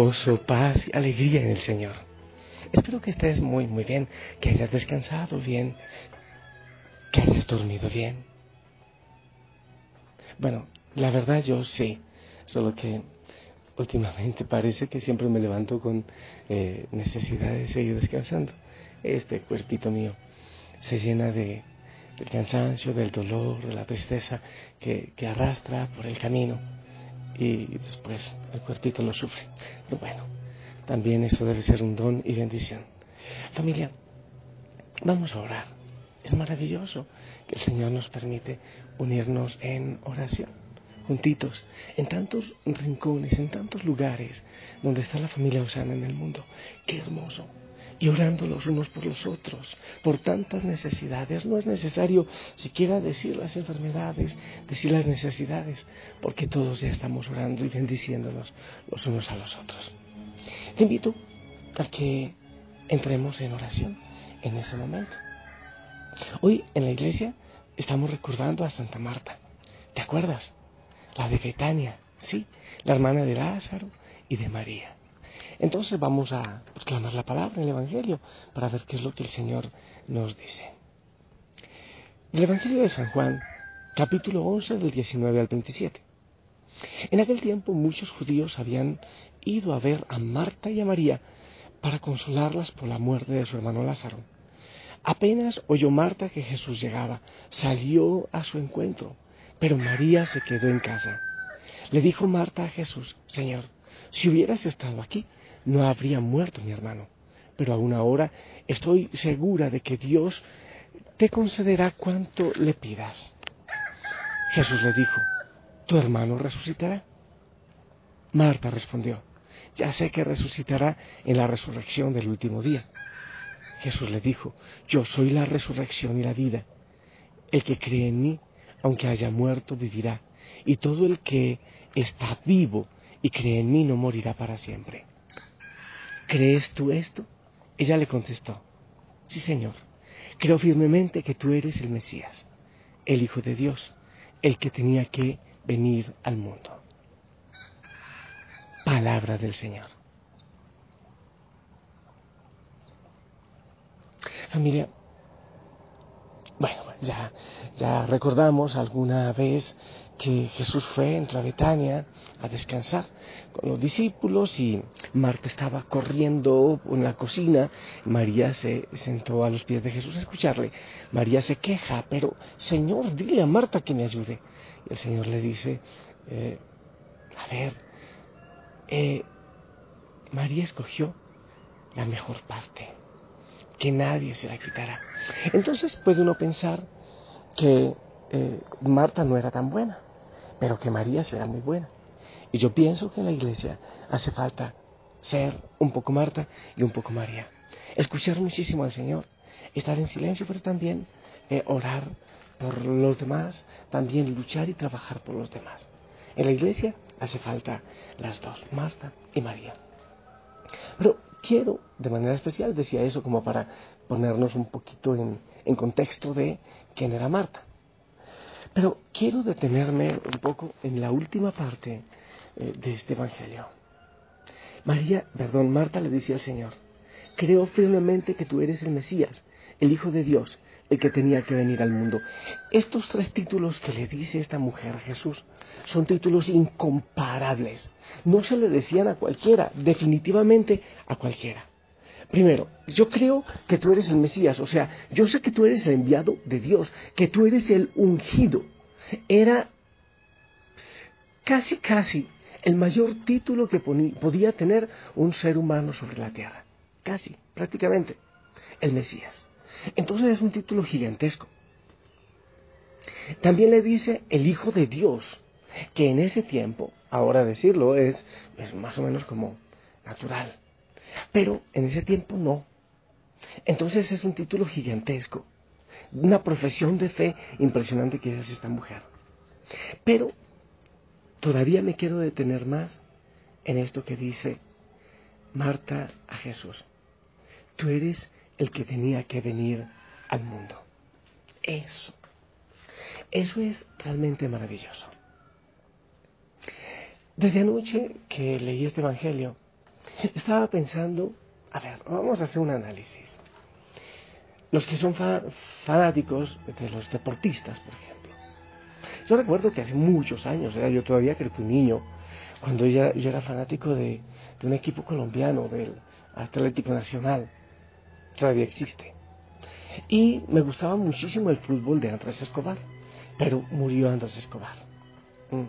Gozo, paz y alegría en el Señor. Espero que estés muy, muy bien, que hayas descansado bien, que hayas dormido bien. Bueno, la verdad yo sí, solo que últimamente parece que siempre me levanto con eh, necesidad de seguir descansando. Este cuerpito mío se llena de, del cansancio, del dolor, de la tristeza que arrastra por el camino y después el cuerpito lo sufre. bueno, también eso debe ser un don y bendición. Familia, vamos a orar. Es maravilloso que el Señor nos permite unirnos en oración, juntitos, en tantos rincones, en tantos lugares donde está la familia Osana en el mundo. Qué hermoso y orando los unos por los otros, por tantas necesidades. No es necesario siquiera decir las enfermedades, decir las necesidades, porque todos ya estamos orando y bendiciéndonos los unos a los otros. Te invito a que entremos en oración en ese momento. Hoy en la iglesia estamos recordando a Santa Marta. ¿Te acuerdas? La de Betania, sí, la hermana de Lázaro y de María. Entonces vamos a proclamar la palabra en el Evangelio para ver qué es lo que el Señor nos dice. El Evangelio de San Juan, capítulo 11 del 19 al 27. En aquel tiempo muchos judíos habían ido a ver a Marta y a María para consolarlas por la muerte de su hermano Lázaro. Apenas oyó Marta que Jesús llegaba, salió a su encuentro, pero María se quedó en casa. Le dijo Marta a Jesús, Señor, si hubieras estado aquí, no habría muerto mi hermano. Pero aún ahora estoy segura de que Dios te concederá cuanto le pidas. Jesús le dijo, tu hermano resucitará. Marta respondió, ya sé que resucitará en la resurrección del último día. Jesús le dijo, yo soy la resurrección y la vida. El que cree en mí, aunque haya muerto, vivirá. Y todo el que está vivo y cree en mí no morirá para siempre. ¿Crees tú esto? Ella le contestó, sí Señor, creo firmemente que tú eres el Mesías, el Hijo de Dios, el que tenía que venir al mundo. Palabra del Señor. Familia, bueno, ya, ya recordamos alguna vez que Jesús fue, entró a Betania a descansar con los discípulos y Marta estaba corriendo en la cocina. María se sentó a los pies de Jesús a escucharle. María se queja, pero Señor, dile a Marta que me ayude. Y el Señor le dice, eh, a ver, eh, María escogió la mejor parte, que nadie se la quitará. Entonces puede uno pensar que eh, Marta no era tan buena pero que María será muy buena. Y yo pienso que en la iglesia hace falta ser un poco Marta y un poco María. Escuchar muchísimo al Señor, estar en silencio, pero también eh, orar por los demás, también luchar y trabajar por los demás. En la iglesia hace falta las dos, Marta y María. Pero quiero, de manera especial, decía eso como para ponernos un poquito en, en contexto de quién era Marta. Pero quiero detenerme un poco en la última parte eh, de este Evangelio. María, perdón, Marta le decía al Señor, creo firmemente que tú eres el Mesías, el Hijo de Dios, el que tenía que venir al mundo. Estos tres títulos que le dice esta mujer a Jesús son títulos incomparables. No se le decían a cualquiera, definitivamente a cualquiera. Primero, yo creo que tú eres el Mesías, o sea, yo sé que tú eres el enviado de Dios, que tú eres el ungido. Era casi, casi el mayor título que podía tener un ser humano sobre la tierra. Casi, prácticamente, el Mesías. Entonces es un título gigantesco. También le dice el Hijo de Dios, que en ese tiempo, ahora decirlo, es, es más o menos como natural. Pero en ese tiempo no. Entonces es un título gigantesco, una profesión de fe impresionante que es esta mujer. Pero todavía me quiero detener más en esto que dice Marta a Jesús. Tú eres el que tenía que venir al mundo. Eso. Eso es realmente maravilloso. Desde anoche que leí este Evangelio, estaba pensando, a ver, vamos a hacer un análisis. Los que son fanáticos de los deportistas, por ejemplo. Yo recuerdo que hace muchos años, era yo todavía creo que un niño, cuando yo, era fanático de, de un equipo colombiano, del Atlético Nacional, todavía existe. Y me gustaba muchísimo el fútbol de Andrés Escobar, pero murió Andrés Escobar. Mm.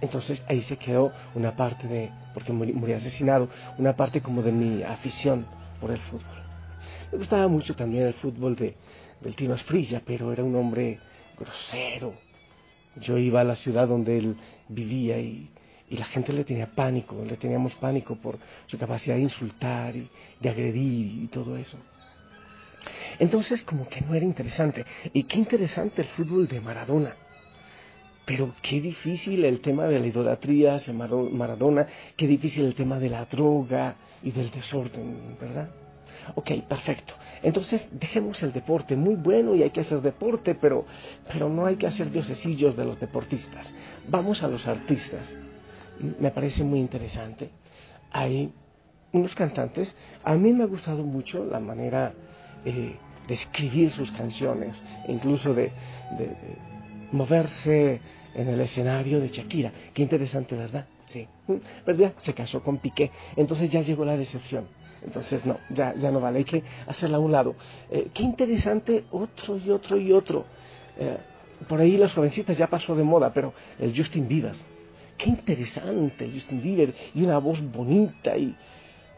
Entonces ahí se quedó una parte de, porque murió asesinado, una parte como de mi afición por el fútbol. Me gustaba mucho también el fútbol de, del Tino Asprilla, pero era un hombre grosero. Yo iba a la ciudad donde él vivía y, y la gente le tenía pánico, le teníamos pánico por su capacidad de insultar y de agredir y todo eso. Entonces como que no era interesante. Y qué interesante el fútbol de Maradona. Pero qué difícil el tema de la idolatría hacia Maradona, qué difícil el tema de la droga y del desorden, ¿verdad? Ok, perfecto. Entonces dejemos el deporte, muy bueno y hay que hacer deporte, pero, pero no hay que hacer diosesillos de los deportistas. Vamos a los artistas. Me parece muy interesante. Hay unos cantantes, a mí me ha gustado mucho la manera eh, de escribir sus canciones, incluso de, moverse en el escenario de Shakira. Qué interesante, ¿verdad? Sí. ¿Verdad? Se casó con Piqué, entonces ya llegó la decepción. Entonces no, ya, ya no vale, hay que hacerla a un lado. Eh, qué interesante otro y otro y otro. Eh, por ahí las jovencitas ya pasó de moda, pero el Justin Bieber. Qué interesante Justin Bieber y una voz bonita y,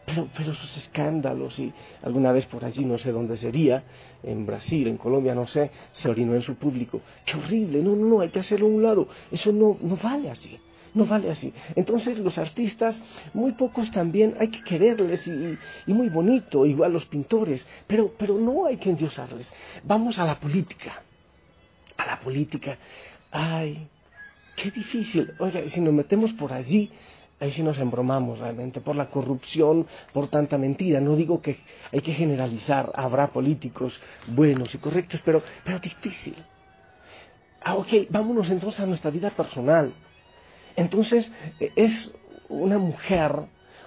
pero, pero sus escándalos y alguna vez por allí, no sé dónde sería, en Brasil, en Colombia, no sé, se orinó en su público. ¡Qué horrible! No, no, no, hay que hacerlo a un lado. Eso no, no vale así. No vale así. Entonces los artistas, muy pocos también, hay que quererles y, y, muy bonito, igual los pintores, pero, pero no hay que endiosarles. Vamos a la política. A la política. Ay, qué difícil. Oiga, si nos metemos por allí, ahí sí nos embromamos realmente, por la corrupción, por tanta mentira. No digo que hay que generalizar, habrá políticos buenos y correctos, pero, pero difícil. Ah, ok, vámonos entonces a nuestra vida personal. Entonces, e, es una mujer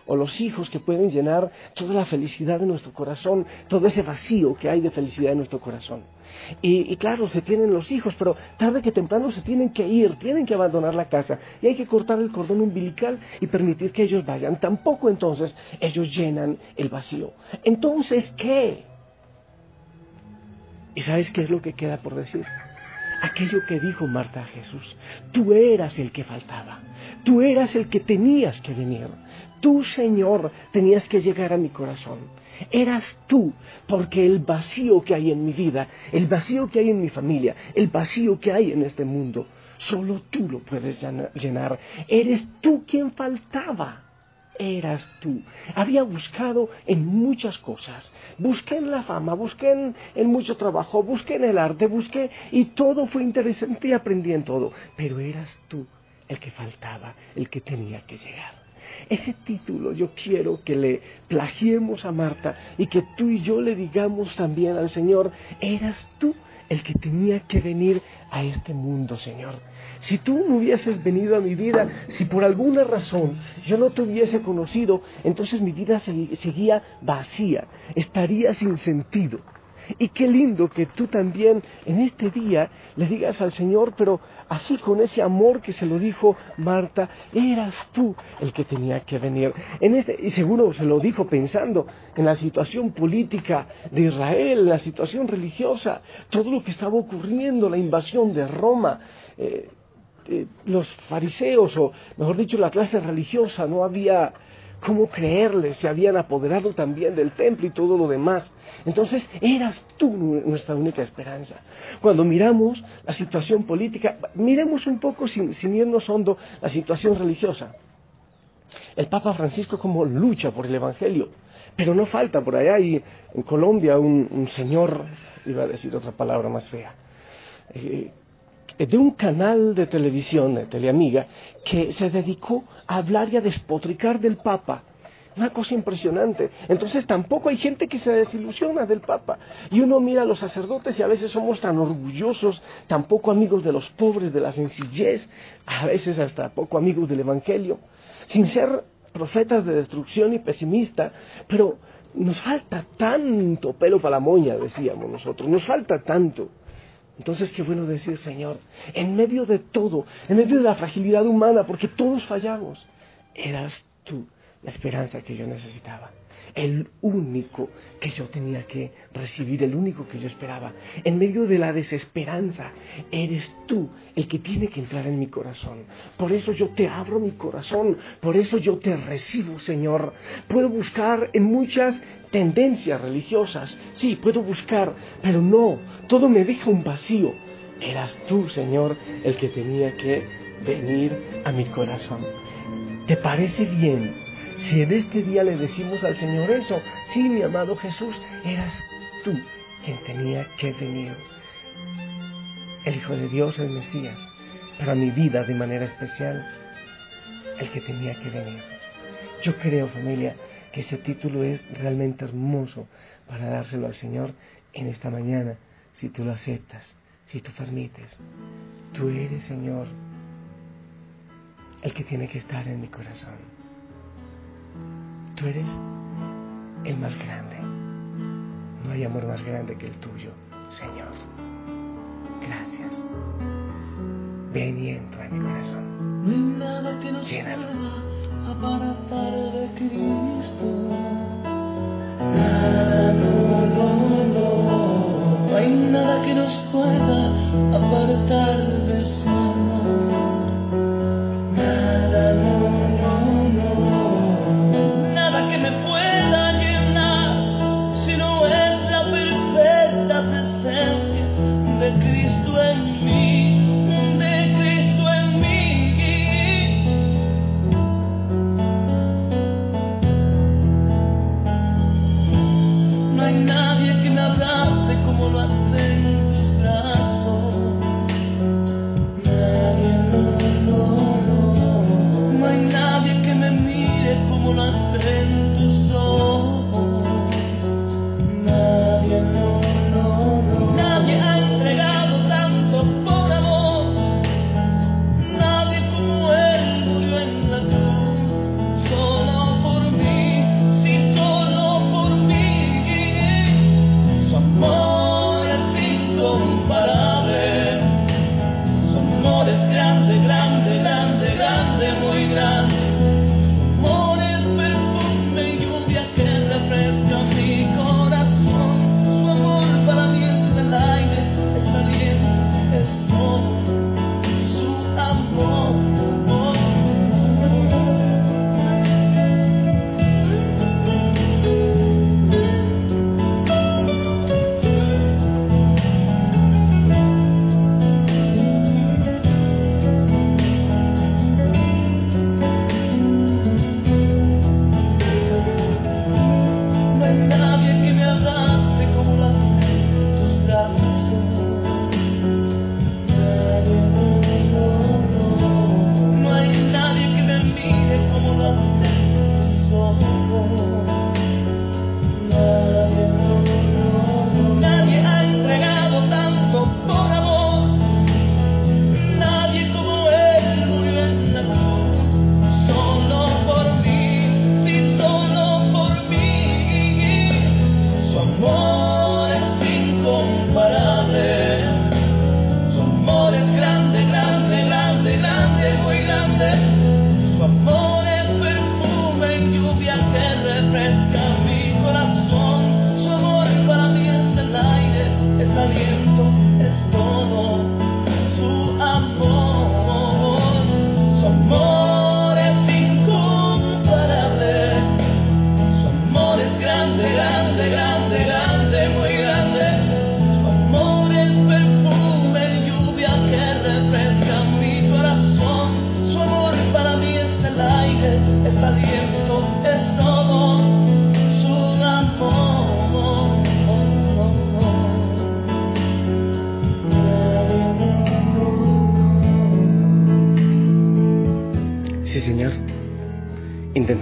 o los hijos que pueden llenar toda la felicidad de nuestro corazón, todo ese vacío que hay de felicidad en nuestro corazón. Y, claro, se tienen los hijos, pero tarde que temprano se tienen que ir, tienen que abandonar la casa y hay que cortar el cordón umbilical y permitir que ellos vayan. Tampoco entonces ellos llenan el vacío. Entonces, ¿qué? ¿Y sabes qué es lo que queda por decir? Aquello que dijo Marta a Jesús, tú eras el que faltaba, tú eras el que tenías que venir, tú Señor tenías que llegar a mi corazón. Eras tú, porque el vacío que hay en mi vida, el vacío que hay en mi familia, el vacío que hay en este mundo, solo tú lo puedes llenar. Eres tú quien faltaba. Eras tú. Había buscado en muchas cosas. Busqué en la fama, busqué en, mucho trabajo, busqué en el arte, busqué y todo fue interesante y aprendí en todo. Pero eras tú el que faltaba, el que tenía que llegar. Ese título yo quiero que le plagiemos a Marta y que tú y yo le digamos también al Señor, eras tú el que tenía que venir a este mundo, Señor. Si tú no hubieses venido a mi vida, si por alguna razón yo no te hubiese conocido, entonces mi vida seguía vacía, estaría sin sentido. Y qué lindo que tú también en este día le digas al Señor, pero así con ese amor que se lo dijo Marta, eras tú el que tenía que venir. En este, y seguro se lo dijo pensando en la situación política de Israel, la situación religiosa, todo lo que estaba ocurriendo, la invasión de Roma. Eh, eh, los fariseos, o mejor dicho, la clase religiosa, no había cómo creerles, se habían apoderado también del templo y todo lo demás. Entonces eras tú nuestra única esperanza. Cuando miramos la situación política, miremos un poco sin, sin irnos hondo la situación religiosa. El Papa Francisco como lucha por el Evangelio, pero no falta por allá y en Colombia un, señor, iba a decir otra palabra más fea, eh, de un canal de televisión, de Teleamiga, que se dedicó a hablar y a despotricar del Papa, Una cosa impresionante. Entonces tampoco hay gente que se desilusiona del Papa. Y uno mira a los sacerdotes y a veces somos tan orgullosos, tan poco amigos de los pobres, de la sencillez, a veces hasta poco amigos del Evangelio, sin ser profetas de destrucción y pesimista, pero nos falta tanto pelo para la moña, decíamos nosotros, nos falta tanto. Entonces, qué bueno decir, Señor, en medio de todo, en medio de la fragilidad humana, porque todos fallamos, eras tú la esperanza que yo necesitaba, el único que yo tenía que recibir, el único que yo esperaba. En medio de la desesperanza, eres tú el que tiene que entrar en mi corazón. Por eso yo te abro mi corazón, por eso yo te recibo, Señor. Puedo buscar en muchas tendencias religiosas, sí, puedo buscar, pero no, todo me deja un vacío. Eras tú, Señor, el que tenía que venir a mi corazón. ¿Te parece bien si en este día le decimos al Señor eso? Sí, mi amado Jesús, eras tú quien tenía que venir. El Hijo de Dios, el Mesías, para mi vida de manera especial, el que tenía que venir. Yo creo, familia, que ese título es realmente hermoso para dárselo al Señor en esta mañana, si tú lo aceptas, si tú permites. Tú eres, Señor, el que tiene que estar en mi corazón. Tú eres el más grande. No hay amor más grande que el tuyo, Señor. Gracias. Ven y entra en mi corazón. No hay nada que nos Llénalo. pueda apartar de Cristo. Nada, no, no, no. No hay nada que nos pueda apartar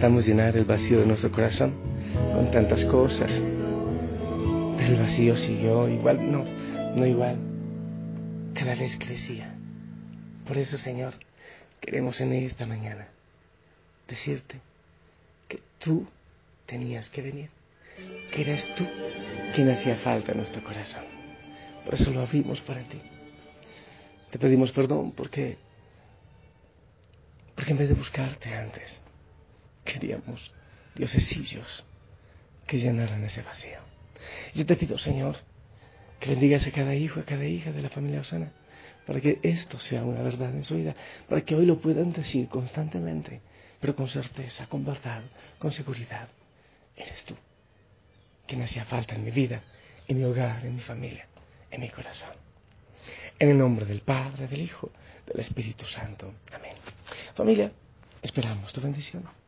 intentamos llenar el vacío de nuestro corazón con tantas cosas. Pero el vacío siguió igual, no, no igual. Cada vez crecía. Por eso, Señor, queremos en esta mañana decirte que tú tenías que venir, que eres tú quien hacía falta en nuestro corazón. Por eso lo abrimos para ti. Te pedimos perdón porque, porque en vez de buscarte antes, queríamos diosesillos que llenaran ese vacío. Yo te pido, Señor, que bendigas a cada hijo, a cada hija de la familia Osana, para que esto sea una verdad en su vida, para que hoy lo puedan decir constantemente, pero con certeza, con verdad, con seguridad. Eres tú, quien hacía falta en mi vida, en mi hogar, en mi familia, en mi corazón. En el nombre del Padre, del Hijo, del Espíritu Santo. Amén. Familia, esperamos tu bendición.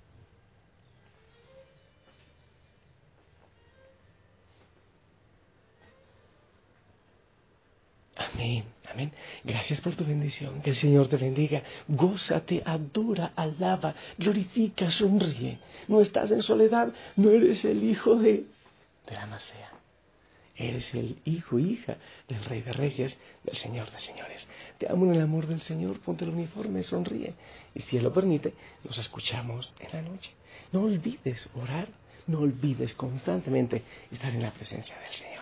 Amén, amén. Gracias por tu bendición. Que el Señor te bendiga. Gózate, adora, alaba, glorifica, sonríe. No estás en soledad, no eres el hijo de, de la más fea. Eres el hijo, hija del Rey de Reyes, del Señor de Señores. Te amo en el amor del Señor, ponte el uniforme, sonríe. Y si Él lo permite, nos escuchamos en la noche. No olvides orar, no olvides constantemente estar en la presencia del Señor.